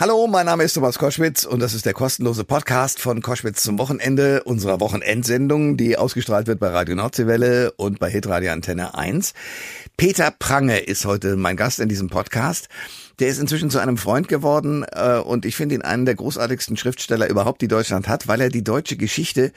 Hallo, mein Name ist Thomas Koschwitz und das ist der kostenlose Podcast von Koschwitz zum Wochenende unserer Wochenendsendung, die ausgestrahlt wird bei Radio Nordseewelle und bei Hitradio Antenne 1. Peter Prange ist heute mein Gast in diesem Podcast. Der ist inzwischen zu einem Freund geworden äh, und ich finde ihn einen der großartigsten Schriftsteller überhaupt, die Deutschland hat, weil er die deutsche Geschichte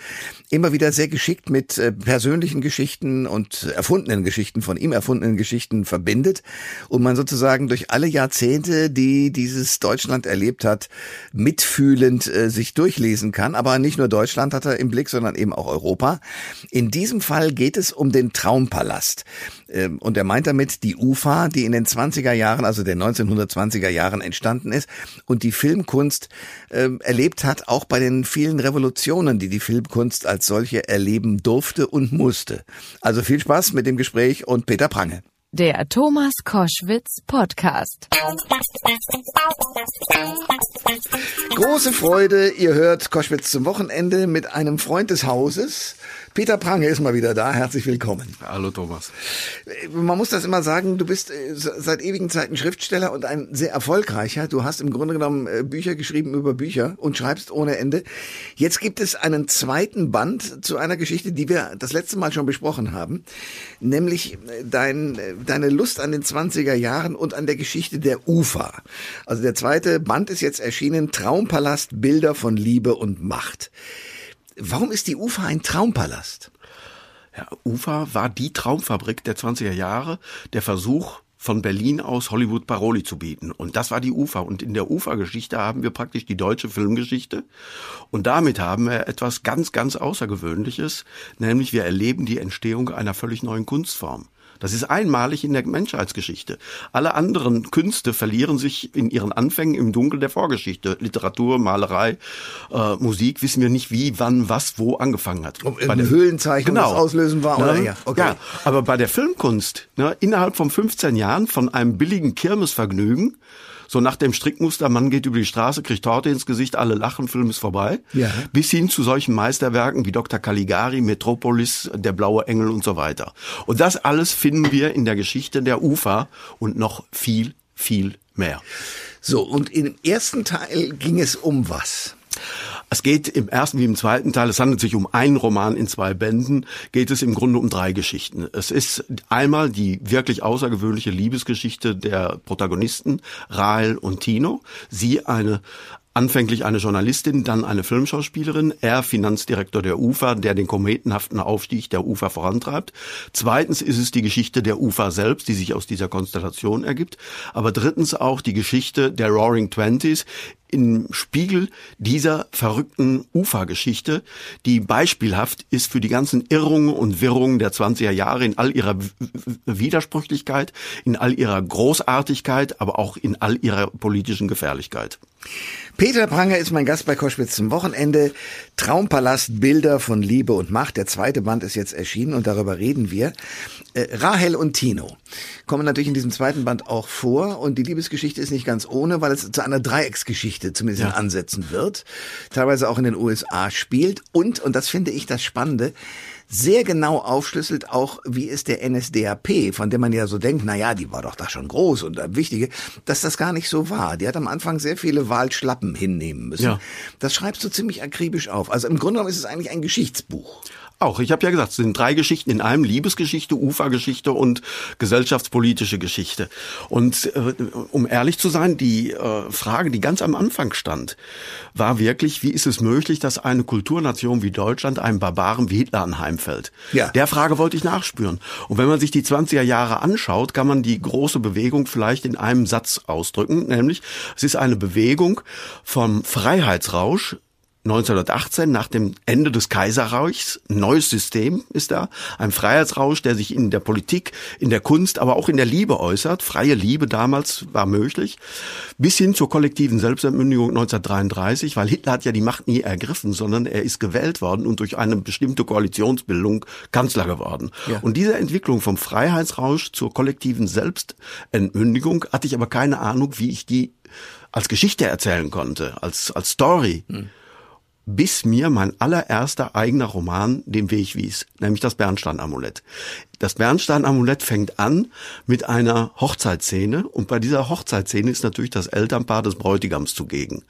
immer wieder sehr geschickt mit äh, persönlichen Geschichten und erfundenen Geschichten, von ihm erfundenen Geschichten verbindet und man sozusagen durch alle Jahrzehnte, die dieses Deutschland erlebt hat, mitfühlend äh, sich durchlesen kann. Aber nicht nur Deutschland hat er im Blick, sondern eben auch Europa. In diesem Fall geht es um den Traumpalast. Ähm, und er meint damit die UFA, die in den 20er Jahren, also den 1900 1920er Jahren entstanden ist und die Filmkunst äh, erlebt hat, auch bei den vielen Revolutionen, die die Filmkunst als solche erleben durfte und musste. Also viel Spaß mit dem Gespräch und Peter Prange. Der Thomas Koschwitz Podcast. Große Freude, ihr hört Koschwitz zum Wochenende mit einem Freund des Hauses, Peter Prange ist mal wieder da. Herzlich willkommen. Hallo Thomas. Man muss das immer sagen, du bist äh, seit ewigen Zeiten Schriftsteller und ein sehr erfolgreicher. Du hast im Grunde genommen äh, Bücher geschrieben über Bücher und schreibst ohne Ende. Jetzt gibt es einen zweiten Band zu einer Geschichte, die wir das letzte Mal schon besprochen haben, nämlich äh, dein, deine Lust an den 20er Jahren und an der Geschichte der UFA. Also der zweite Band ist jetzt erschienen, Traumpalast, Bilder von Liebe und Macht. Warum ist die UFA ein Traumpalast? Ja, UFA war die Traumfabrik der 20er Jahre, der Versuch, von Berlin aus Hollywood Paroli zu bieten. Und das war die UFA. Und in der UFA-Geschichte haben wir praktisch die deutsche Filmgeschichte. Und damit haben wir etwas ganz, ganz Außergewöhnliches, nämlich wir erleben die Entstehung einer völlig neuen Kunstform. Das ist einmalig in der Menschheitsgeschichte. Alle anderen Künste verlieren sich in ihren Anfängen im Dunkel der Vorgeschichte. Literatur, Malerei, äh, Musik, wissen wir nicht wie, wann, was, wo angefangen hat. Ob bei der Höhlenzeichnung genau. das Auslösen war oder ne? ja. Okay. ja, aber bei der Filmkunst, ne, innerhalb von 15 Jahren von einem billigen Kirmesvergnügen so nach dem Strickmuster, man geht über die Straße, kriegt Torte ins Gesicht, alle lachen, Film ist vorbei. Ja. Bis hin zu solchen Meisterwerken wie Dr. Caligari, Metropolis, Der blaue Engel und so weiter. Und das alles finden wir in der Geschichte der UFA und noch viel, viel mehr. So, und im ersten Teil ging es um was? Es geht im ersten wie im zweiten Teil, es handelt sich um einen Roman in zwei Bänden, geht es im Grunde um drei Geschichten. Es ist einmal die wirklich außergewöhnliche Liebesgeschichte der Protagonisten, Rahel und Tino. Sie eine Anfänglich eine Journalistin, dann eine Filmschauspielerin, er Finanzdirektor der UFA, der den kometenhaften Aufstieg der UFA vorantreibt. Zweitens ist es die Geschichte der UFA selbst, die sich aus dieser Konstellation ergibt. Aber drittens auch die Geschichte der Roaring Twenties, im Spiegel dieser verrückten Ufa-Geschichte, die beispielhaft ist für die ganzen Irrungen und Wirrungen der 20er Jahre in all ihrer Widersprüchlichkeit, in all ihrer Großartigkeit, aber auch in all ihrer politischen Gefährlichkeit. Peter Pranger ist mein Gast bei Koschwitz zum Wochenende. Traumpalast, Bilder von Liebe und Macht. Der zweite Band ist jetzt erschienen und darüber reden wir. Äh, Rahel und Tino kommen natürlich in diesem zweiten Band auch vor. Und die Liebesgeschichte ist nicht ganz ohne, weil es zu einer Dreiecksgeschichte zumindest ja. in Ansätzen wird, teilweise auch in den USA spielt. Und, und das finde ich das Spannende, sehr genau aufschlüsselt, auch wie ist der NSDAP, von dem man ja so denkt, na ja, die war doch da schon groß und wichtige, dass das gar nicht so war. Die hat am Anfang sehr viele Wahlschlappen hinnehmen müssen. Ja. Das schreibst du ziemlich akribisch auf. Also im Grunde genommen ist es eigentlich ein Geschichtsbuch. Auch, ich habe ja gesagt, es sind drei Geschichten in einem, Liebesgeschichte, Ufergeschichte und gesellschaftspolitische Geschichte. Und äh, um ehrlich zu sein, die äh, Frage, die ganz am Anfang stand, war wirklich, wie ist es möglich, dass eine Kulturnation wie Deutschland einem Barbaren wie Hitler anheimfällt? Ja. Der Frage wollte ich nachspüren. Und wenn man sich die 20er Jahre anschaut, kann man die große Bewegung vielleicht in einem Satz ausdrücken, nämlich es ist eine Bewegung vom Freiheitsrausch 1918 nach dem Ende des Kaiserreichs. neues System ist da. Ein Freiheitsrausch, der sich in der Politik, in der Kunst, aber auch in der Liebe äußert. Freie Liebe damals war möglich. Bis hin zur kollektiven Selbstentmündigung 1933, weil Hitler hat ja die Macht nie ergriffen, sondern er ist gewählt worden und durch eine bestimmte Koalitionsbildung Kanzler geworden. Ja. Und diese Entwicklung vom Freiheitsrausch zur kollektiven Selbstentmündigung hatte ich aber keine Ahnung, wie ich die als Geschichte erzählen konnte, als, als Story. Hm. Bis mir mein allererster eigener Roman den Weg wies, nämlich das Bernstein-Amulett. Das Bernstein-Amulett fängt an mit einer Hochzeitsszene und bei dieser Hochzeitsszene ist natürlich das Elternpaar des Bräutigams zugegen.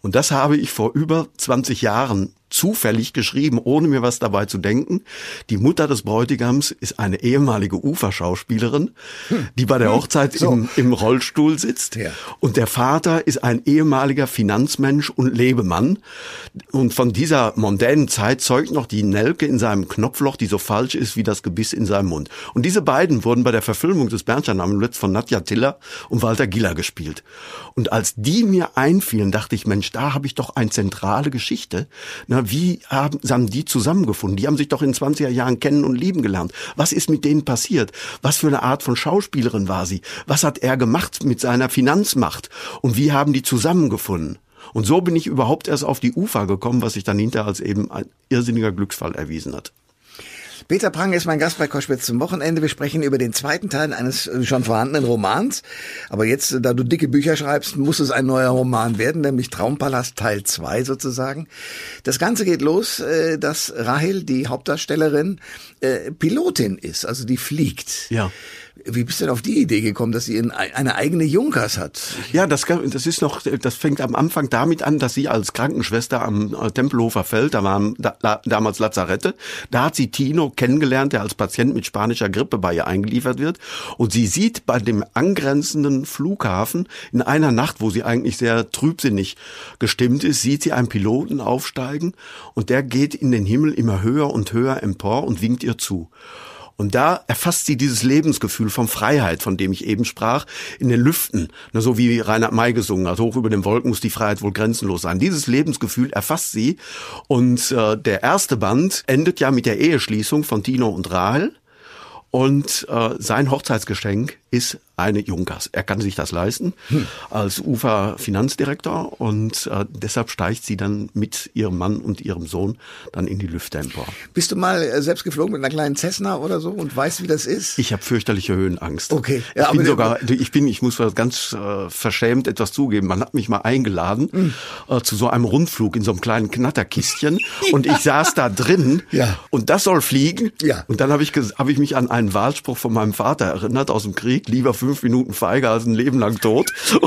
Und das habe ich vor über 20 Jahren zufällig geschrieben, ohne mir was dabei zu denken. Die Mutter des Bräutigams ist eine ehemalige Uferschauspielerin, hm. die bei der hm. Hochzeit so. im, im, Rollstuhl sitzt. Ja. Und der Vater ist ein ehemaliger Finanzmensch und Lebemann. Und von dieser mondänen Zeit zeugt noch die Nelke in seinem Knopfloch, die so falsch ist wie das Gebiss in seinem Mund. Und diese beiden wurden bei der Verfilmung des Bernstein-Amuletts von Nadja Tiller und Walter Giller gespielt. Und als die mir einfielen, dachte ich, Mensch, da habe ich doch eine zentrale Geschichte. Na, wie haben, haben die zusammengefunden? Die haben sich doch in 20er Jahren kennen und lieben gelernt. Was ist mit denen passiert? Was für eine Art von Schauspielerin war sie? Was hat er gemacht mit seiner Finanzmacht? Und wie haben die zusammengefunden? Und so bin ich überhaupt erst auf die Ufer gekommen, was sich dann hinterher als eben ein irrsinniger Glücksfall erwiesen hat. Peter Prang ist mein Gast bei Koschwitz zum Wochenende. Wir sprechen über den zweiten Teil eines äh, schon vorhandenen Romans. Aber jetzt, äh, da du dicke Bücher schreibst, muss es ein neuer Roman werden, nämlich Traumpalast Teil 2 sozusagen. Das Ganze geht los, äh, dass Rahel, die Hauptdarstellerin, Pilotin ist, also die fliegt. Ja. Wie bist du denn auf die Idee gekommen, dass sie eine eigene Junkers hat? Ja, das, das ist noch, das fängt am Anfang damit an, dass sie als Krankenschwester am äh, Tempelhofer Feld, da waren da, damals Lazarette, da hat sie Tino kennengelernt, der als Patient mit spanischer Grippe bei ihr eingeliefert wird. Und sie sieht bei dem angrenzenden Flughafen in einer Nacht, wo sie eigentlich sehr trübsinnig gestimmt ist, sieht sie einen Piloten aufsteigen und der geht in den Himmel immer höher und höher empor und winkt ihr zu. Und da erfasst sie dieses Lebensgefühl von Freiheit, von dem ich eben sprach, in den Lüften. Na, so wie Reinhard May gesungen hat, hoch über den Wolken muss die Freiheit wohl grenzenlos sein. Dieses Lebensgefühl erfasst sie. Und äh, der erste Band endet ja mit der Eheschließung von Tino und Rahel. Und äh, sein Hochzeitsgeschenk ist eine Junkers. Er kann sich das leisten hm. als UFA-Finanzdirektor und äh, deshalb steigt sie dann mit ihrem Mann und ihrem Sohn dann in die Lüfte empor. Bist du mal äh, selbst geflogen mit einer kleinen Cessna oder so und weißt, wie das ist? Ich habe fürchterliche Höhenangst. Okay. Ja, ich bin sogar, ich bin, ich muss ganz äh, verschämt etwas zugeben. Man hat mich mal eingeladen hm. äh, zu so einem Rundflug in so einem kleinen Knatterkistchen und ich saß da drin ja. und das soll fliegen. Ja. Und dann habe ich, hab ich mich an einen Wahlspruch von meinem Vater erinnert aus dem Krieg, lieber fünf Minuten feiger als ein Leben lang tot.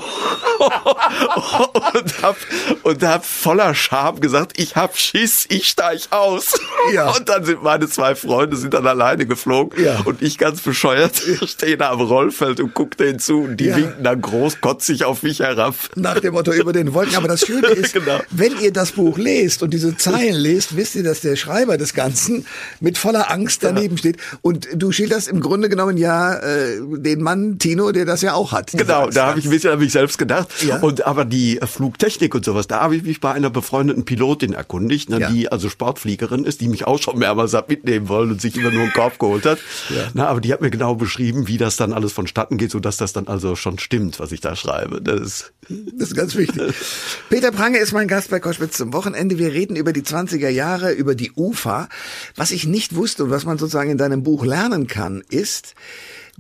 und hab, und hab voller Scham gesagt, ich hab Schiss, ich steig aus. Ja. Und dann sind meine zwei Freunde sind dann alleine geflogen ja. und ich ganz bescheuert stehe da am Rollfeld und guck denen zu und die ja. winken dann großkotzig auf mich herab. Nach dem Motto über den Wolken. Aber das Schöne ist, genau. wenn ihr das Buch lest und diese Zeilen lest, wisst ihr, dass der Schreiber des Ganzen mit voller Angst daneben steht. Und du schilderst im Grunde genommen ja äh, den Mann Tino, der das ja auch hat. Genau, da habe ich ein bisschen hab ich selbst gedacht. Ja. Und aber die Flugtechnik und sowas, da habe ich mich bei einer befreundeten Pilotin erkundigt, ne, ja. die also Sportfliegerin ist, die mich auch schon mehrmals hat mitnehmen wollen und sich immer nur einen Korb geholt hat. Ja. Na, aber die hat mir genau beschrieben, wie das dann alles vonstatten geht, so dass das dann also schon stimmt, was ich da schreibe. Das ist, das ist ganz wichtig. Peter Prange ist mein Gast bei Koschwitz zum Wochenende. Wir reden über die 20er Jahre, über die UFA. Was ich nicht wusste und was man sozusagen in deinem Buch lernen kann, ist,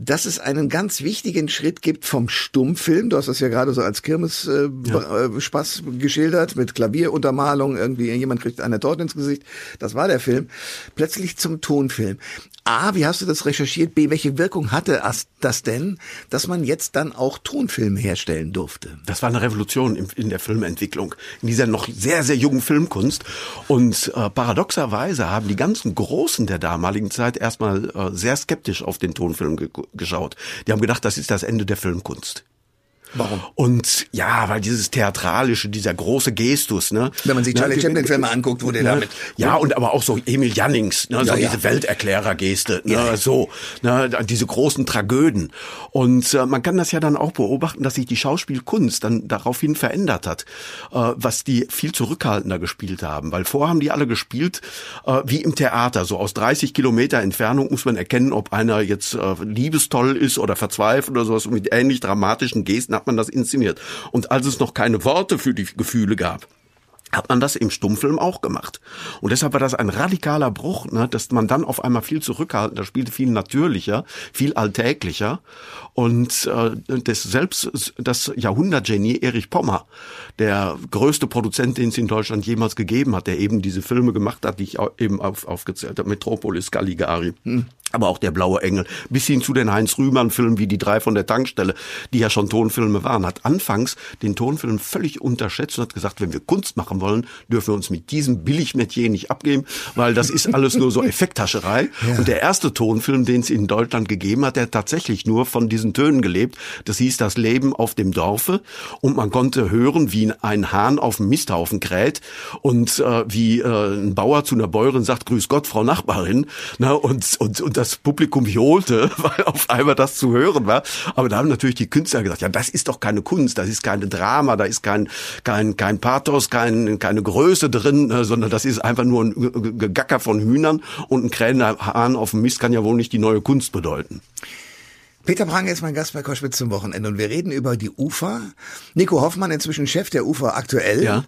dass es einen ganz wichtigen Schritt gibt vom Stummfilm. Du hast das ja gerade so als Kirmes-Spaß äh, ja. geschildert mit Klavieruntermalung. Irgendwie jemand kriegt eine Torte ins Gesicht. Das war der Film. Plötzlich zum Tonfilm. A, wie hast du das recherchiert? B, welche Wirkung hatte das denn, dass man jetzt dann auch Tonfilme herstellen durfte? Das war eine Revolution in der Filmentwicklung, in dieser noch sehr, sehr jungen Filmkunst. Und äh, paradoxerweise haben die ganzen Großen der damaligen Zeit erstmal äh, sehr skeptisch auf den Tonfilm ge geschaut. Die haben gedacht, das ist das Ende der Filmkunst. Warum? Und ja, weil dieses theatralische, dieser große Gestus, ne? Wenn man sich Charlie ne, Chaplin Filme anguckt, wo der ne, damit ja und aber auch so Emil Jannings, ne, so ja, diese Welterklärer-Geste, ne, ja. so, ne, diese großen Tragöden. Und äh, man kann das ja dann auch beobachten, dass sich die Schauspielkunst dann daraufhin verändert hat, äh, was die viel zurückhaltender gespielt haben, weil vorher haben die alle gespielt äh, wie im Theater, so aus 30 Kilometer Entfernung muss man erkennen, ob einer jetzt äh, liebestoll ist oder verzweifelt oder sowas und mit ähnlich dramatischen Gesten hat man das inszeniert. Und als es noch keine Worte für die Gefühle gab, hat man das im Stummfilm auch gemacht. Und deshalb war das ein radikaler Bruch, ne, dass man dann auf einmal viel zurückhaltender spielte, viel natürlicher, viel alltäglicher. Und äh, das selbst das Jahrhundertgenie Erich Pommer, der größte Produzent, den es in Deutschland jemals gegeben hat, der eben diese Filme gemacht hat, die ich eben auf, aufgezählt habe, Metropolis, Caligari. Hm aber auch der blaue Engel, bis hin zu den Heinz Rühmann-Filmen wie die drei von der Tankstelle, die ja schon Tonfilme waren, hat anfangs den Tonfilm völlig unterschätzt und hat gesagt, wenn wir Kunst machen wollen, dürfen wir uns mit diesem Billigmetier nicht abgeben, weil das ist alles nur so Effekthascherei. Ja. Und der erste Tonfilm, den es in Deutschland gegeben hat, der hat tatsächlich nur von diesen Tönen gelebt. Das hieß das Leben auf dem Dorfe und man konnte hören, wie ein Hahn auf dem Misthaufen kräht und äh, wie äh, ein Bauer zu einer Bäuerin sagt, Grüß Gott, Frau Nachbarin. Na, und, und, und das Publikum johlte, weil auf einmal das zu hören war. Aber da haben natürlich die Künstler gesagt, ja, das ist doch keine Kunst, das ist keine Drama, da ist kein, kein, kein Pathos, kein, keine Größe drin, äh, sondern das ist einfach nur ein Gegacker von Hühnern und ein krähender Hahn auf dem Mist kann ja wohl nicht die neue Kunst bedeuten. Peter Prange ist mein Gast bei Koschwitz zum Wochenende und wir reden über die UFA. Nico Hoffmann, inzwischen Chef der UFA aktuell, ja.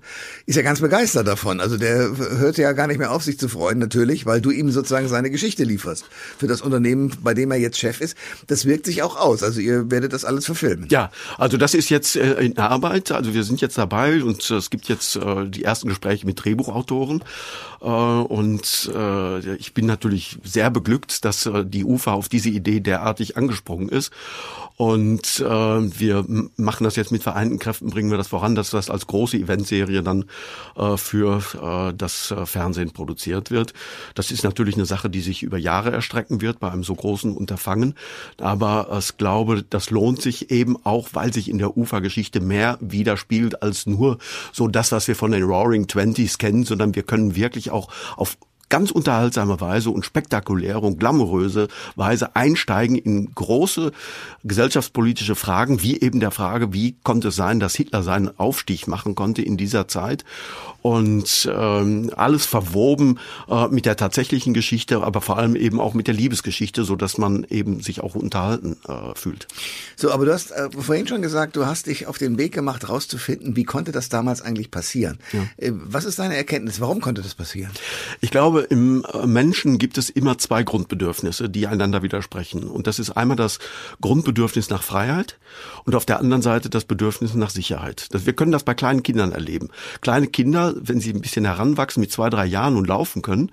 ist ja ganz begeistert davon. Also der hört ja gar nicht mehr auf, sich zu freuen, natürlich, weil du ihm sozusagen seine Geschichte lieferst für das Unternehmen, bei dem er jetzt Chef ist. Das wirkt sich auch aus. Also ihr werdet das alles verfilmen. Ja, also das ist jetzt äh, in Arbeit. Also wir sind jetzt dabei und es gibt jetzt äh, die ersten Gespräche mit Drehbuchautoren. Äh, und ich bin natürlich sehr beglückt, dass die UFA auf diese Idee derartig angesprungen ist. Und äh, wir machen das jetzt mit vereinten Kräften, bringen wir das voran, dass das als große Eventserie dann äh, für äh, das äh, Fernsehen produziert wird. Das ist natürlich eine Sache, die sich über Jahre erstrecken wird bei einem so großen Unterfangen. Aber ich glaube, das lohnt sich eben auch, weil sich in der Ufergeschichte mehr widerspielt als nur so das, was wir von den Roaring Twenties kennen, sondern wir können wirklich auch auf ganz unterhaltsame Weise und spektakuläre und glamouröse Weise einsteigen in große gesellschaftspolitische Fragen, wie eben der Frage, wie konnte es sein, dass Hitler seinen Aufstieg machen konnte in dieser Zeit und ähm, alles verwoben äh, mit der tatsächlichen Geschichte, aber vor allem eben auch mit der Liebesgeschichte, so dass man eben sich auch unterhalten äh, fühlt. So, aber du hast äh, vorhin schon gesagt, du hast dich auf den Weg gemacht, rauszufinden, wie konnte das damals eigentlich passieren? Ja. Äh, was ist deine Erkenntnis? Warum konnte das passieren? Ich glaube, im äh, Menschen gibt es immer zwei Grundbedürfnisse, die einander widersprechen. Und das ist einmal das Grundbedürfnis nach Freiheit und auf der anderen Seite das Bedürfnis nach Sicherheit. wir können das bei kleinen Kindern erleben. Kleine Kinder, wenn sie ein bisschen heranwachsen mit zwei, drei Jahren und laufen können,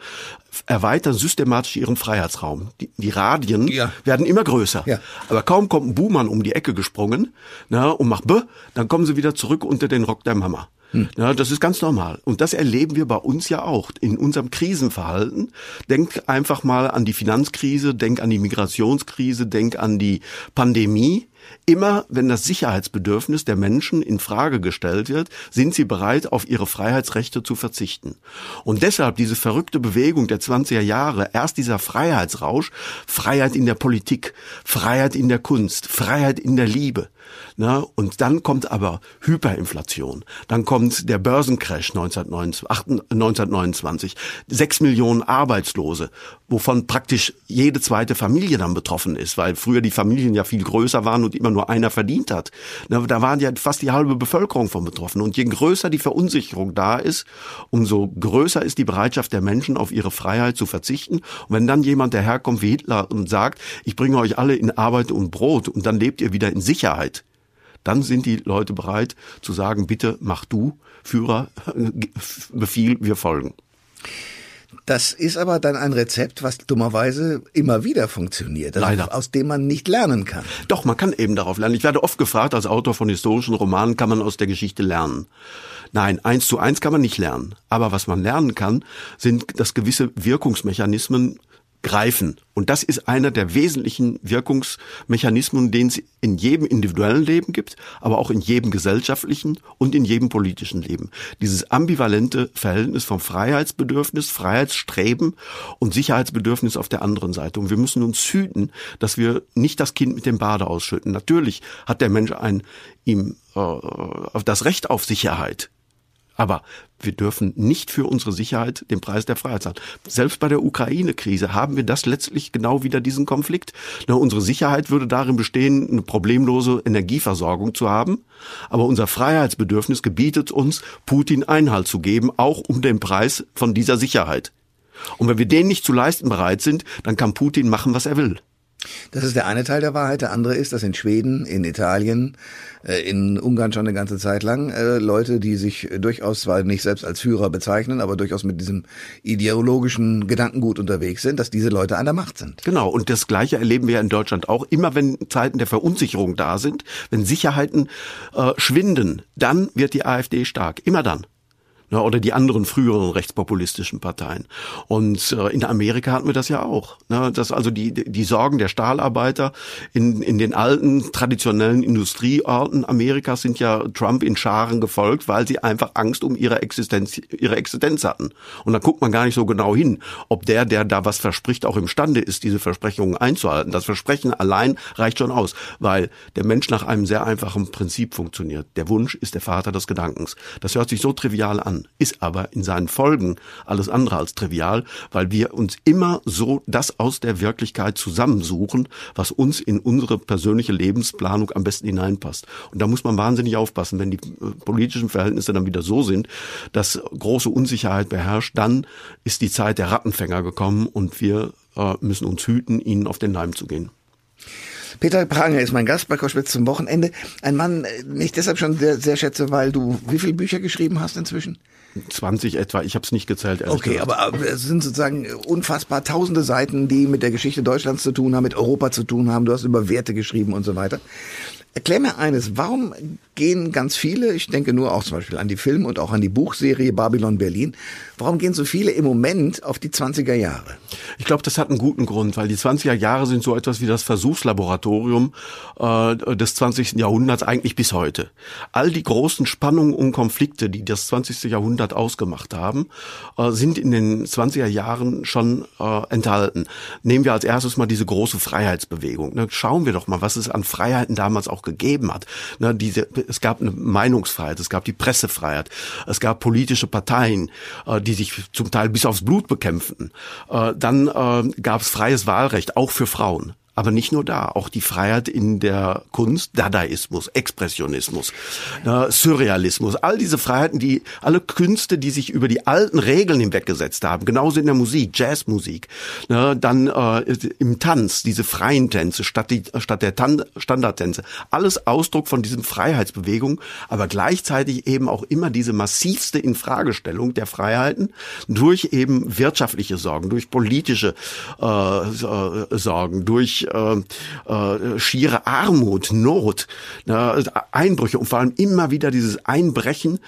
erweitern systematisch ihren Freiheitsraum. Die, die Radien ja. werden immer größer. Ja. Aber kaum kommt ein Buhmann um die Ecke gesprungen na, und macht B, dann kommen sie wieder zurück unter den Rock der Mama. Hm. Ja, das ist ganz normal. Und das erleben wir bei uns ja auch in unserem Krisenverhalten. Denk einfach mal an die Finanzkrise, denk an die Migrationskrise, denk an die Pandemie. Immer wenn das Sicherheitsbedürfnis der Menschen in Frage gestellt wird, sind sie bereit, auf ihre Freiheitsrechte zu verzichten. Und deshalb diese verrückte Bewegung der 20er Jahre, erst dieser Freiheitsrausch, Freiheit in der Politik, Freiheit in der Kunst, Freiheit in der Liebe. Na, und dann kommt aber Hyperinflation. Dann kommt der Börsencrash 1929. Sechs Millionen Arbeitslose, wovon praktisch jede zweite Familie dann betroffen ist, weil früher die Familien ja viel größer waren und immer nur einer verdient hat. Na, da waren ja fast die halbe Bevölkerung von betroffen. Und je größer die Verunsicherung da ist, umso größer ist die Bereitschaft der Menschen, auf ihre Freiheit zu verzichten. Und wenn dann jemand daherkommt wie Hitler und sagt, ich bringe euch alle in Arbeit und Brot und dann lebt ihr wieder in Sicherheit, dann sind die Leute bereit zu sagen, bitte mach du, Führer, Befehl, wir folgen. Das ist aber dann ein Rezept, was dummerweise immer wieder funktioniert, also Leider. aus dem man nicht lernen kann. Doch, man kann eben darauf lernen. Ich werde oft gefragt, als Autor von historischen Romanen kann man aus der Geschichte lernen. Nein, eins zu eins kann man nicht lernen. Aber was man lernen kann, sind, dass gewisse Wirkungsmechanismen greifen. Und das ist einer der wesentlichen Wirkungsmechanismen, den es in jedem individuellen Leben gibt, aber auch in jedem gesellschaftlichen und in jedem politischen Leben. Dieses ambivalente Verhältnis vom Freiheitsbedürfnis, Freiheitsstreben und Sicherheitsbedürfnis auf der anderen Seite. Und wir müssen uns hüten, dass wir nicht das Kind mit dem Bade ausschütten. Natürlich hat der Mensch ein ihm äh, das Recht auf Sicherheit Aber wir dürfen nicht für unsere Sicherheit den Preis der Freiheit zahlen. Selbst bei der Ukraine-Krise haben wir das letztlich genau wieder diesen Konflikt. Na, unsere Sicherheit würde darin bestehen, eine problemlose Energieversorgung zu haben. Aber unser Freiheitsbedürfnis gebietet uns, Putin Einhalt zu geben, auch um den Preis von dieser Sicherheit. Und wenn wir den nicht zu leisten bereit sind, dann kann Putin machen, was er will. Das ist der eine Teil der Wahrheit. Der andere ist, dass in Schweden, in Italien, äh, in Ungarn schon eine ganze Zeit lang äh, Leute, die sich durchaus zwar nicht selbst als Führer bezeichnen, aber durchaus mit diesem ideologischen Gedankengut unterwegs sind, dass diese Leute an der Macht sind. Genau. Und das Gleiche erleben wir ja in Deutschland auch. Immer wenn Zeiten der Verunsicherung da sind, wenn Sicherheiten äh, schwinden, dann wird die AfD stark. Immer dann ne, oder die anderen früheren rechtspopulistischen Parteien. Und äh, in Amerika hatten wir das ja auch. Ne, dass also die, die Sorgen der Stahlarbeiter in, in den alten traditionellen Industrieorten Amerikas sind ja Trump in Scharen gefolgt, weil sie einfach Angst um ihre Existenz, ihre Existenz hatten. Und da guckt man gar nicht so genau hin, ob der, der da was verspricht, auch imstande ist, diese Versprechungen einzuhalten. Das Versprechen allein reicht schon aus, weil der Mensch nach einem sehr einfachen Prinzip funktioniert. Der Wunsch ist der Vater des Gedankens. Das hört sich so trivial an ist aber in seinen Folgen alles andere als trivial, weil wir uns immer so das aus der Wirklichkeit zusammensuchen, was uns in unsere persönliche Lebensplanung am besten hineinpasst. Und da muss man wahnsinnig aufpassen, wenn die äh, politischen Verhältnisse dann wieder so sind, dass große Unsicherheit beherrscht, dann ist die Zeit der Rattenfänger gekommen und wir äh, müssen uns hüten, ihnen auf den Leim zu gehen. Peter Pranger ist mein Gast bei Koschwitz zum Wochenende. Ein Mann, den ich deshalb schon sehr, sehr schätze, weil du wie viele Bücher geschrieben hast inzwischen? 20 etwa, ich habe es nicht gezählt. Okay, gesagt. aber es sind sozusagen unfassbar tausende Seiten, die mit der Geschichte Deutschlands zu tun haben, mit Europa zu tun haben. Du hast über Werte geschrieben und so weiter. Erklär mir eines, warum gehen ganz viele, ich denke nur auch zum Beispiel an die Film- und auch an die Buchserie Babylon Berlin, warum gehen so viele im Moment auf die 20er Jahre? Ich glaube, das hat einen guten Grund, weil die 20er Jahre sind so etwas wie das Versuchslaboratorium äh, des 20. Jahrhunderts eigentlich bis heute. All die großen Spannungen und Konflikte, die das 20. Jahrhundert ausgemacht haben, äh, sind in den 20er Jahren schon äh, enthalten. Nehmen wir als erstes mal diese große Freiheitsbewegung. Ne? Schauen wir doch mal, was es an Freiheiten damals auch gegeben hat. Ne? Diese es gab eine Meinungsfreiheit, es gab die Pressefreiheit, es gab politische Parteien, äh, die sich zum Teil bis aufs Blut bekämpften. Äh, dann äh, gab es freies Wahlrecht, auch für Frauen. Aber nicht nur da, auch die Freiheit in der Kunst, Dadaismus, Expressionismus, Surrealismus, all diese Freiheiten, die alle Künste, die sich über die alten Regeln hinweggesetzt haben, genauso in der Musik, Jazzmusik, dann äh, im Tanz, diese freien Tänze statt, die, statt der Tan Standardtänze, alles Ausdruck von diesem Freiheitsbewegung, aber gleichzeitig eben auch immer diese massivste Infragestellung der Freiheiten durch eben wirtschaftliche Sorgen, durch politische äh, äh Sorgen, durch äh, äh, schiere Armut, Not, äh, Einbrüche und vor allem immer wieder dieses Einbrechen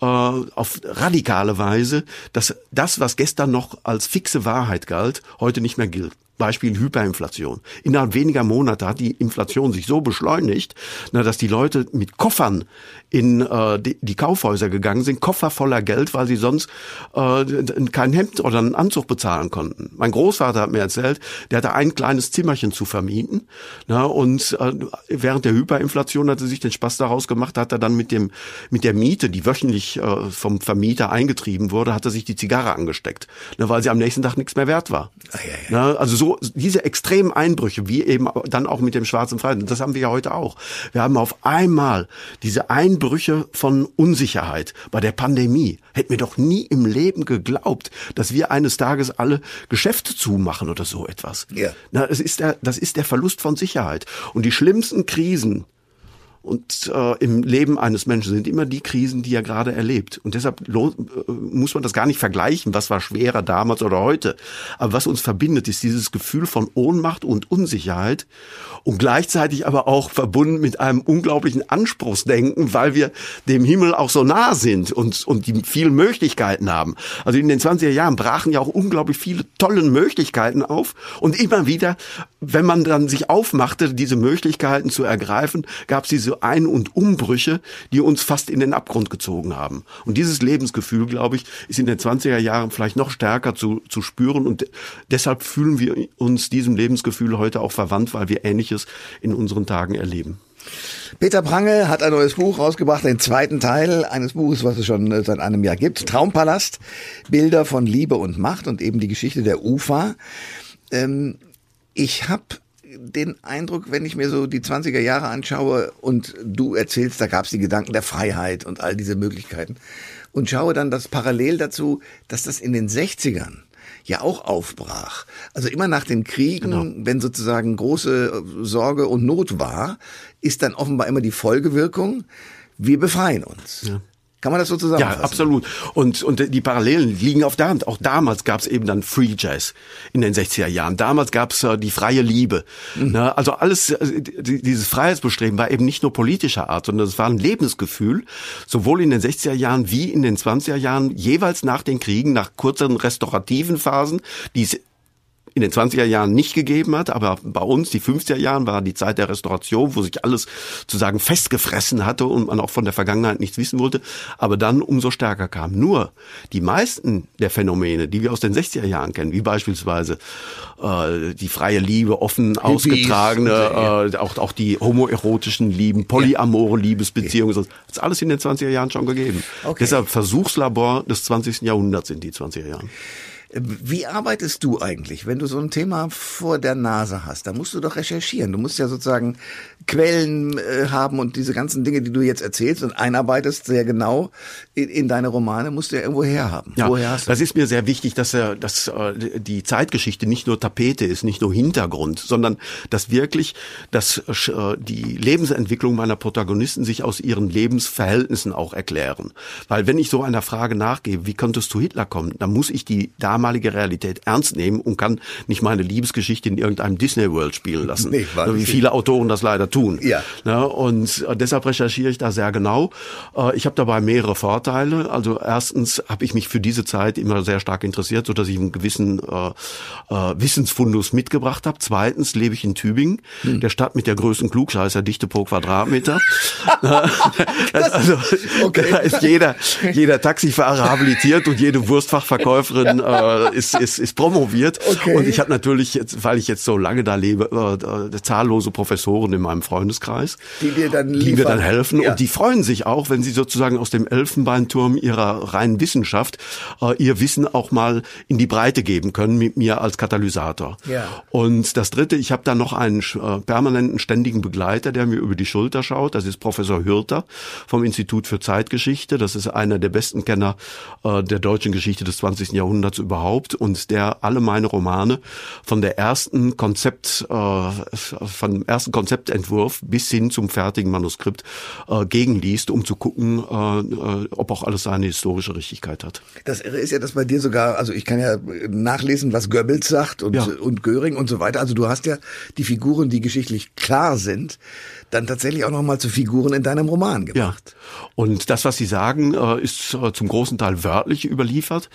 äh, auf radikale Weise, dass das, was gestern noch als fixe Wahrheit galt, heute nicht mehr gilt. Beispiel Hyperinflation. Innerhalb weniger Monate hat die Inflation sich so beschleunigt, na, dass die Leute mit Koffern in äh, die, die Kaufhäuser gegangen sind, Koffer voller Geld, weil sie sonst äh, kein Hemd oder einen Anzug bezahlen konnten. Mein Großvater hat mir erzählt, der hatte ein kleines Zimmerchen zu vermieten na, und äh, während der Hyperinflation hat er sich den Spaß daraus gemacht, hat er dann mit dem mit der Miete, die wöchentlich äh, vom Vermieter eingetrieben wurde, hat er sich die Zigarre angesteckt, na, weil sie am nächsten Tag nichts mehr wert war. Ah, ja, ja. Na, also so diese extremen Einbrüche, wie eben dann auch mit dem schwarzen Freitag, das haben wir ja heute auch. Wir haben auf einmal diese Einbrüche von Unsicherheit bei der Pandemie. Hätten wir doch nie im Leben geglaubt, dass wir eines Tages alle Geschäfte zumachen oder so etwas. Ja. Na, das ist der, das ist der Verlust von Sicherheit. Und die schlimmsten Krisen, und äh, im Leben eines Menschen sind immer die Krisen, die er gerade erlebt. Und deshalb äh, muss man das gar nicht vergleichen, was war schwerer damals oder heute. Aber was uns verbindet, ist dieses Gefühl von Ohnmacht und Unsicherheit und gleichzeitig aber auch verbunden mit einem unglaublichen Anspruchsdenken, weil wir dem Himmel auch so nah sind und, und die vielen Möglichkeiten haben. Also in den 20er Jahren brachen ja auch unglaublich viele tolle Möglichkeiten auf und immer wieder, wenn man dann sich aufmachte, diese Möglichkeiten zu ergreifen, gab es diese ein- und Umbrüche, die uns fast in den Abgrund gezogen haben. Und dieses Lebensgefühl, glaube ich, ist in den 20er Jahren vielleicht noch stärker zu, zu spüren und deshalb fühlen wir uns diesem Lebensgefühl heute auch verwandt, weil wir Ähnliches in unseren Tagen erleben. Peter Prange hat ein neues Buch rausgebracht, den zweiten Teil eines Buches, was es schon seit einem Jahr gibt. Traumpalast, Bilder von Liebe und Macht und eben die Geschichte der UFA. Ähm, ich habe den Eindruck, wenn ich mir so die 20er Jahre anschaue und du erzählst, da gab es die Gedanken der Freiheit und all diese Möglichkeiten und schaue dann das parallel dazu, dass das in den 60ern ja auch aufbrach. Also immer nach den Kriegen, genau. wenn sozusagen große Sorge und Not war, ist dann offenbar immer die Folgewirkung, wir befreien uns. Ja. Kann man das so zusammenfassen? Ja, absolut. Und, und die Parallelen liegen auf der Hand. Auch damals gab es eben dann Free Jazz in den 60er Jahren. Damals gab es äh, die freie Liebe. Mhm. Ne? Also alles, äh, dieses Freiheitsbestreben war eben nicht nur politischer Art, sondern es war ein Lebensgefühl, sowohl in den 60er Jahren wie in den 20er Jahren, jeweils nach den Kriegen, nach kurzen restaurativen Phasen, die es in den 20er Jahren nicht gegeben hat, aber bei uns, die 50er Jahren, war die Zeit der Restauration, wo sich alles sozusagen festgefressen hatte und man auch von der Vergangenheit nichts wissen wollte, aber dann umso stärker kam. Nur die meisten der Phänomene, die wir aus den 60er Jahren kennen, wie beispielsweise äh, die freie Liebe, offen ausgetragene, äh, auch, auch die homoerotischen Lieben, polyamore Liebesbeziehungen, das ist alles in den 20er Jahren schon gegeben. Okay. Deshalb Versuchslabor des 20. Jahrhunderts sind die 20er Jahren. Wie arbeitest du eigentlich, wenn du so ein Thema vor der Nase hast? Da musst du doch recherchieren. Du musst ja sozusagen Quellen äh, haben und diese ganzen Dinge, die du jetzt erzählst und einarbeitest sehr genau in, in deine Romane, musst du ja irgendwo herhaben. Ja, Woher hast du? das ist mir sehr wichtig, dass, er, dass äh, die Zeitgeschichte nicht nur Tapete ist, nicht nur Hintergrund, sondern dass wirklich dass, äh, die Lebensentwicklung meiner Protagonisten sich aus ihren Lebensverhältnissen auch erklären. Weil wenn ich so einer Frage nachgehe, wie konntest du Hitler kommen, dann muss ich die damals damalige Realität ernst nehmen und kann nicht meine Liebesgeschichte in irgendeinem Disney World spielen lassen. Nee, wie viele Autoren das leider tun. Ja. ja und äh, deshalb recherchiere ich da sehr genau. Äh, ich habe dabei mehrere Vorteile. Also erstens habe ich mich für diese Zeit immer sehr stark interessiert, so dass ich einen gewissen äh, äh, Wissensfundus mitgebracht habe. Zweitens lebe ich in Tübingen, hm. der Stadt mit der größten Klugscheißer Dichte pro Quadratmeter. also, okay. Da ist jeder, jeder Taxifahrer habilitiert und jede Wurstfachverkäuferin äh, äh, ist, ist, ist promoviert. Okay. Und ich habe natürlich jetzt, weil ich jetzt so lange da lebe, äh, zahllose Professoren in meinem Freundeskreis, die dir dann, die mir dann helfen. Ja. Und die freuen sich auch, wenn sie sozusagen aus dem Elfenbeinturm ihrer reinen Wissenschaft äh, ihr Wissen auch mal in die Breite geben können mit mir als Katalysator. Ja. Und das Dritte, ich habe da noch einen äh, permanenten ständigen Begleiter, der mir über die Schulter schaut. Das ist Professor Hürter vom Institut für Zeitgeschichte. Das ist einer der besten Kenner äh, der deutschen Geschichte des 20. Jahrhunderts überhaupt überhaupt und der alle meine Romane von der ersten Konzept, äh, vom ersten Konzeptentwurf bis hin zum fertigen Manuskript äh, gegenliest, um zu gucken, äh, äh, ob auch alles seine historische Richtigkeit hat. Das Irre ist ja, dass bei dir sogar, also ich kann ja nachlesen, was Goebbels sagt und, ja. und Göring und so weiter. Also du hast ja die Figuren, die geschichtlich klar sind, dann tatsächlich auch nochmal zu Figuren in deinem Roman gemacht. Ja. Und das, was Sie sagen, äh, ist äh, zum großen Teil wörtlich überliefert.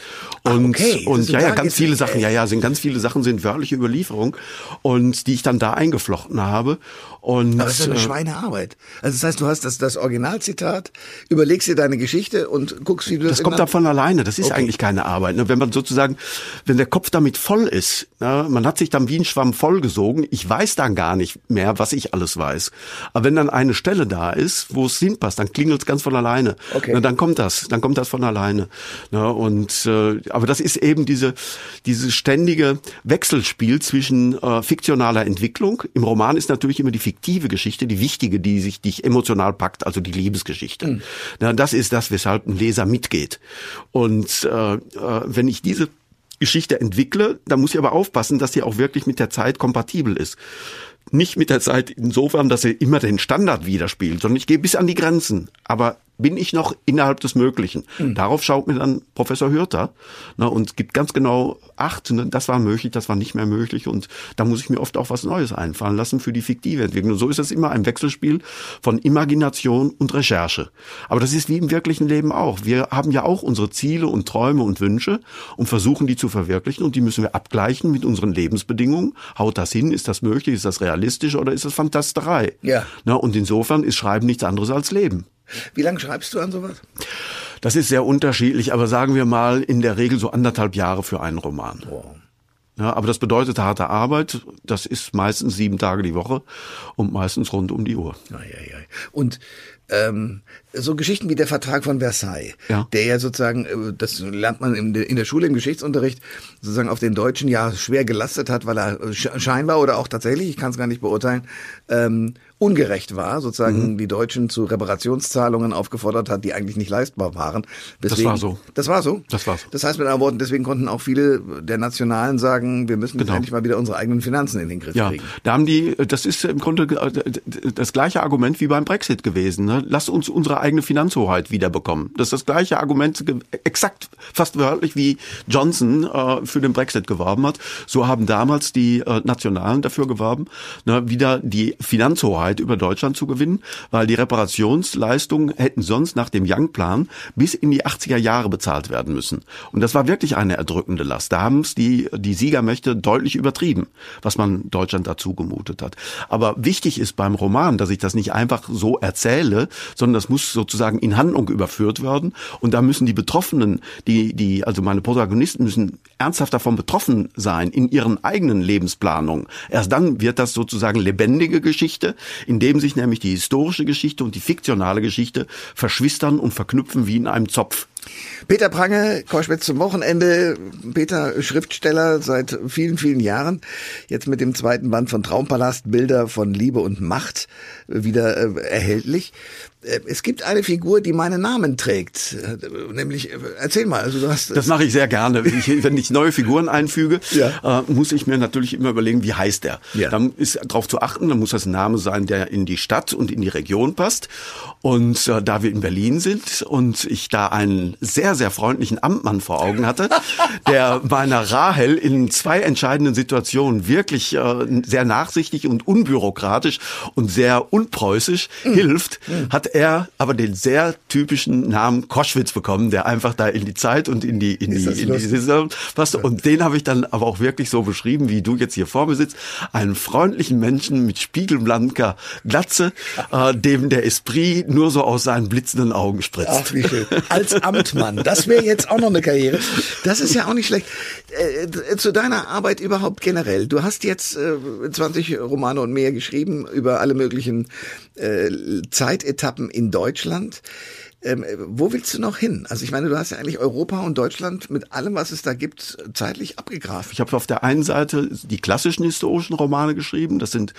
Und, okay. Und ja, ja, ganz viele Sachen, ja, ja, sind ganz viele Sachen sind wörtliche Überlieferung und die ich dann da eingeflochten habe. Und, Aber das ist eine äh, Schweinearbeit. Also das heißt, du hast das, das Originalzitat, überlegst dir deine Geschichte und guckst, wie du das. Das kommt davon alleine. Das ist okay. eigentlich keine Arbeit. Ne? Wenn man sozusagen, wenn der Kopf damit voll ist, ne? man hat sich dann wie ein Schwamm vollgesogen. Ich weiß dann gar nicht mehr, was ich alles weiß. Aber wenn dann eine Stelle da ist, wo es hinpasst, dann klingelt es ganz von alleine. Okay. Dann kommt das, dann kommt das von alleine. Na, und äh, aber das ist eben diese diese ständige Wechselspiel zwischen äh, fiktionaler Entwicklung. Im Roman ist natürlich immer die fiktive Geschichte die wichtige, die sich dich emotional packt, also die Liebesgeschichte. Mhm. Na, das ist das, weshalb ein Leser mitgeht. Und äh, äh, wenn ich diese Geschichte entwickle, dann muss ich aber aufpassen, dass sie auch wirklich mit der Zeit kompatibel ist nicht mit der Zeit insofern, dass er immer den Standard widerspielt, sondern ich gehe bis an die Grenzen. Aber bin ich noch innerhalb des Möglichen? Mhm. Darauf schaut mir dann Professor Hürter ne, und gibt ganz genau Acht, ne, das war möglich, das war nicht mehr möglich und da muss ich mir oft auch was Neues einfallen lassen für die fiktive Entwicklung. Und so ist es immer ein Wechselspiel von Imagination und Recherche. Aber das ist wie im wirklichen Leben auch. Wir haben ja auch unsere Ziele und Träume und Wünsche und versuchen die zu verwirklichen und die müssen wir abgleichen mit unseren Lebensbedingungen. Haut das hin? Ist das möglich? Ist das realistisch oder ist das Fantasterei? Ja. Ne, und insofern ist Schreiben nichts anderes als Leben. Wie lange schreibst du an sowas? Das ist sehr unterschiedlich, aber sagen wir mal in der Regel so anderthalb Jahre für einen Roman. Wow. Ja, aber das bedeutet harte Arbeit. Das ist meistens sieben Tage die Woche und meistens rund um die Uhr. Und ähm, so Geschichten wie der Vertrag von Versailles, Ja. der ja sozusagen, äh, das lernt man in der, Schule im Geschichtsunterricht, sozusagen auf den Deutschen ja schwer gelastet hat, weil er äh, sch- scheinbar oder auch tatsächlich, ich kann es gar nicht beurteilen, ähm, ungerecht war, Mhm. sozusagen die Deutschen zu Reparationszahlungen aufgefordert hat, die eigentlich nicht leistbar waren. Deswegen, war so. Das war so? Das war so. Das heißt mit anderen Worten, deswegen konnten auch viele der Nationalen sagen, wir müssen Genau. endlich mal wieder unsere eigenen Finanzen in den Griff Ja, kriegen. da haben die, das ist im Grunde äh, das gleiche Argument wie beim Brexit gewesen. Ne? Lass uns unsere eigene Finanzhoheit wiederbekommen. Das ist das gleiche Argument, exakt fast wörtlich wie Johnson äh, für den Brexit geworben hat. So haben damals die äh, Nationalen dafür geworben, ne, wieder die Finanzhoheit über Deutschland zu gewinnen, weil die Reparationsleistungen hätten sonst nach dem Young-Plan bis in die 80er Jahre bezahlt werden müssen. Und das war wirklich eine erdrückende Last. Da haben es die, die Siegermächte deutlich übertrieben, was man Deutschland dazu gemutet hat. Aber wichtig ist beim Roman, dass ich das nicht einfach so erzähle, sondern das muss sozusagen in Handlung überführt werden. Und da müssen die Betroffenen, die, die, also meine Protagonisten müssen ernsthaft davon betroffen sein in ihren eigenen Lebensplanungen. Erst dann wird das sozusagen lebendige Geschichte, indem sich nämlich die historische Geschichte und die fiktionale Geschichte verschwistern und verknüpfen wie in einem Zopf. Peter Prange, Koschwitz zum Wochenende. Peter, Schriftsteller seit vielen, vielen Jahren. Jetzt mit dem zweiten Band von Traumpalast, Bilder von Liebe und Macht wieder äh, erhältlich. Äh, Es gibt eine Figur, die meinen Namen trägt. Nämlich, äh, erzähl mal, also du hast... Das mache ich sehr gerne. Ich, wenn ich neue Figuren einfüge, Ja. äh, muss ich mir natürlich immer überlegen, wie heißt der. Ja. Dann ist darauf zu achten, dann muss das ein Name sein, der in die Stadt und in die Region passt. Und äh, da wir in Berlin sind und ich da einen sehr, sehr freundlichen Amtmann vor Augen hatte, der meiner Rahel in zwei entscheidenden Situationen wirklich äh, sehr nachsichtig und unbürokratisch und sehr unpreußisch Mhm. hilft, hat er aber den sehr typischen Namen Koschwitz bekommen, der einfach da in die Zeit und in die in Ist die in die? Saison passt. Und den habe ich dann aber auch wirklich so beschrieben, wie du jetzt hier vor mir sitzt, einen freundlichen Menschen mit spiegelblanker Glatze, äh, dem der Esprit nur so aus seinen blitzenden Augen spritzt. Ach, wie schön. Als Amtmann. Das wäre jetzt auch noch eine Karriere. Das ist ja auch nicht schlecht. Äh, zu deiner Arbeit überhaupt generell. Du hast jetzt äh, 20 Romane und mehr geschrieben über alle möglichen äh, Zeitetappen in Deutschland. Ähm, wo willst du noch hin? Also ich meine, du hast ja eigentlich Europa und Deutschland mit allem, was es da gibt, zeitlich abgegrafen. Ich habe auf der einen Seite die klassischen historischen Romane geschrieben. Das sind,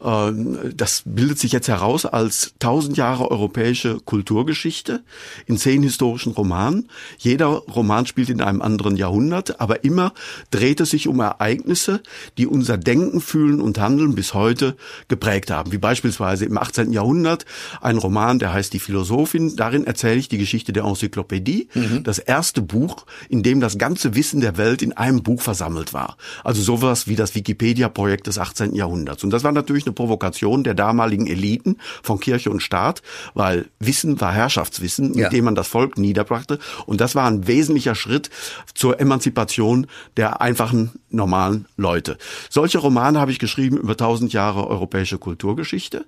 äh, das bildet sich jetzt heraus als tausend Jahre europäische Kulturgeschichte in zehn historischen Romanen. Jeder Roman spielt in einem anderen Jahrhundert, aber immer dreht es sich um Ereignisse, die unser Denken, Fühlen und Handeln bis heute geprägt haben. Wie beispielsweise im 18. Jahrhundert ein Roman, der heißt Die Philosophin. Darin erzähle ich die Geschichte der Enzyklopädie, das erste Buch, in dem das ganze Wissen der Welt in einem Buch versammelt war. Also sowas wie das Wikipedia-Projekt des 18. Jahrhunderts. Und das war natürlich eine Provokation der damaligen Eliten von Kirche und Staat, weil Wissen war Herrschaftswissen, Ja. mit dem man das Volk niederbrachte. Und das war ein wesentlicher Schritt zur Emanzipation der einfachen, normalen Leute. Solche Romane habe ich geschrieben über tausend Jahre europäische Kulturgeschichte.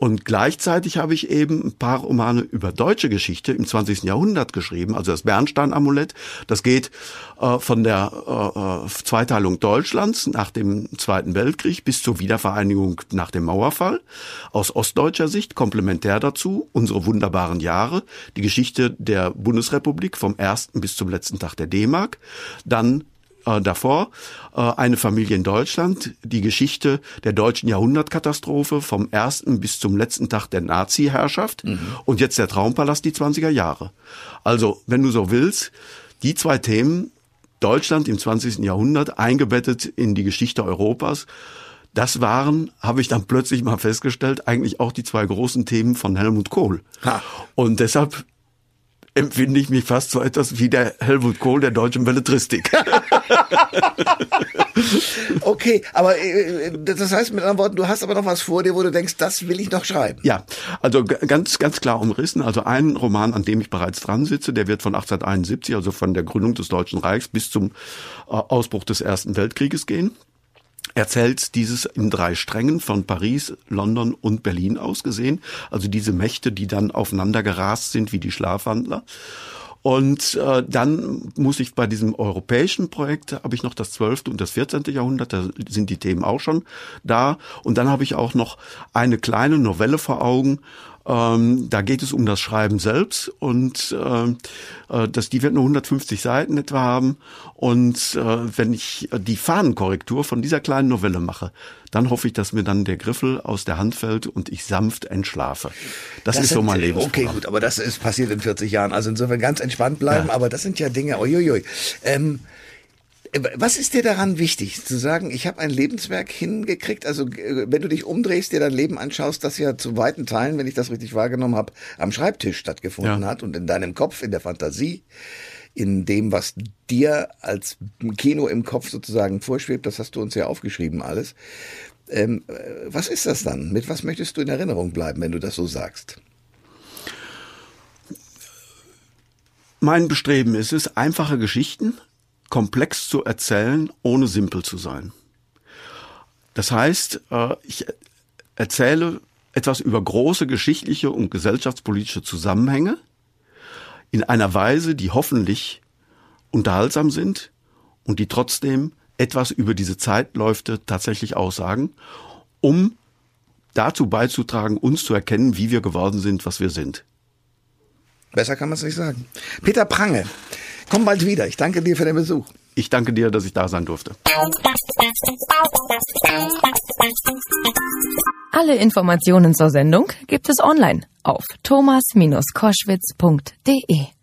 Und gleichzeitig habe ich eben ein paar Romane über deutsche Geschichte im 20. Jahrhundert geschrieben, also das Bernstein-Amulett. Das geht äh, von der äh, äh, Zweiteilung Deutschlands nach dem Zweiten Weltkrieg bis zur Wiedervereinigung nach dem Mauerfall. Aus ostdeutscher Sicht komplementär dazu unsere wunderbaren Jahre, die Geschichte der Bundesrepublik vom ersten bis zum letzten Tag der D-Mark. Dann äh, davor äh, eine Familie in Deutschland, die Geschichte der deutschen Jahrhundertkatastrophe vom ersten bis zum letzten Tag der Nazi-Herrschaft und jetzt der Traumpalast die 20er Jahre. Also, wenn du so willst, die zwei Themen, Deutschland im 20. Jahrhundert eingebettet in die Geschichte Europas, das waren, habe ich dann plötzlich mal festgestellt, eigentlich auch die zwei großen Themen von Helmut Kohl. Ha. Und deshalb empfinde ich mich fast so etwas wie der Helmut Kohl der deutschen Belletristik. Okay, aber äh, das heißt mit anderen Worten, du hast aber noch was vor dir, wo du denkst, das will ich noch schreiben. Ja, also ganz, ganz klar umrissen. Also ein Roman, an dem ich bereits dran sitze, der wird von 1871, also von der Gründung des Deutschen Reichs bis zum äh, Ausbruch des Ersten Weltkrieges gehen. Erzählt dieses in drei Strängen von Paris, London und Berlin aus gesehen. Also diese Mächte, die dann aufeinander gerast sind wie die Schlafwandler. Und äh, dann muss ich bei diesem europäischen Projekt, habe ich noch das 12. und das 14. Jahrhundert, da sind die Themen auch schon da. Und dann habe ich auch noch eine kleine Novelle vor Augen, ähm, da geht es um das Schreiben selbst und äh, äh das, die wird nur 150 Seiten etwa haben. Und äh, wenn ich die Fahnenkorrektur von dieser kleinen Novelle mache, dann hoffe ich, dass mir dann der Griffel aus der Hand fällt und ich sanft entschlafe. Das, das ist sind, so mein Leben. Okay, gut, aber das ist passiert in 40 Jahren. Also insofern ganz entspannt bleiben. Ja. Aber das sind ja Dinge. Uiuiui. Ähm, was ist dir daran wichtig, zu sagen, ich habe ein Lebenswerk hingekriegt? Also äh, wenn du dich umdrehst, dir dein Leben anschaust, das ja zu weiten Teilen, wenn ich das richtig wahrgenommen habe, am Schreibtisch stattgefunden ja. hat und in deinem Kopf, in der Fantasie, in dem, was dir als Kino im Kopf sozusagen vorschwebt, das hast du uns ja aufgeschrieben alles. Ähm, äh, was ist das dann? Mit was möchtest du in Erinnerung bleiben, wenn du das so sagst? Mein Bestreben ist es, einfache Geschichten komplex zu erzählen, ohne simpel zu sein. Das heißt, äh, ich erzähle etwas über große geschichtliche und gesellschaftspolitische Zusammenhänge in einer Weise, die hoffentlich unterhaltsam sind und die trotzdem etwas über diese Zeitläufe tatsächlich aussagen, um dazu beizutragen, uns zu erkennen, wie wir geworden sind, was wir sind. Besser kann man es nicht sagen. Peter Prange, komm bald wieder. Ich danke dir für den Besuch. Ich danke dir, dass ich da sein durfte. Alle Informationen zur Sendung gibt es online auf thomas-koschwitz.de.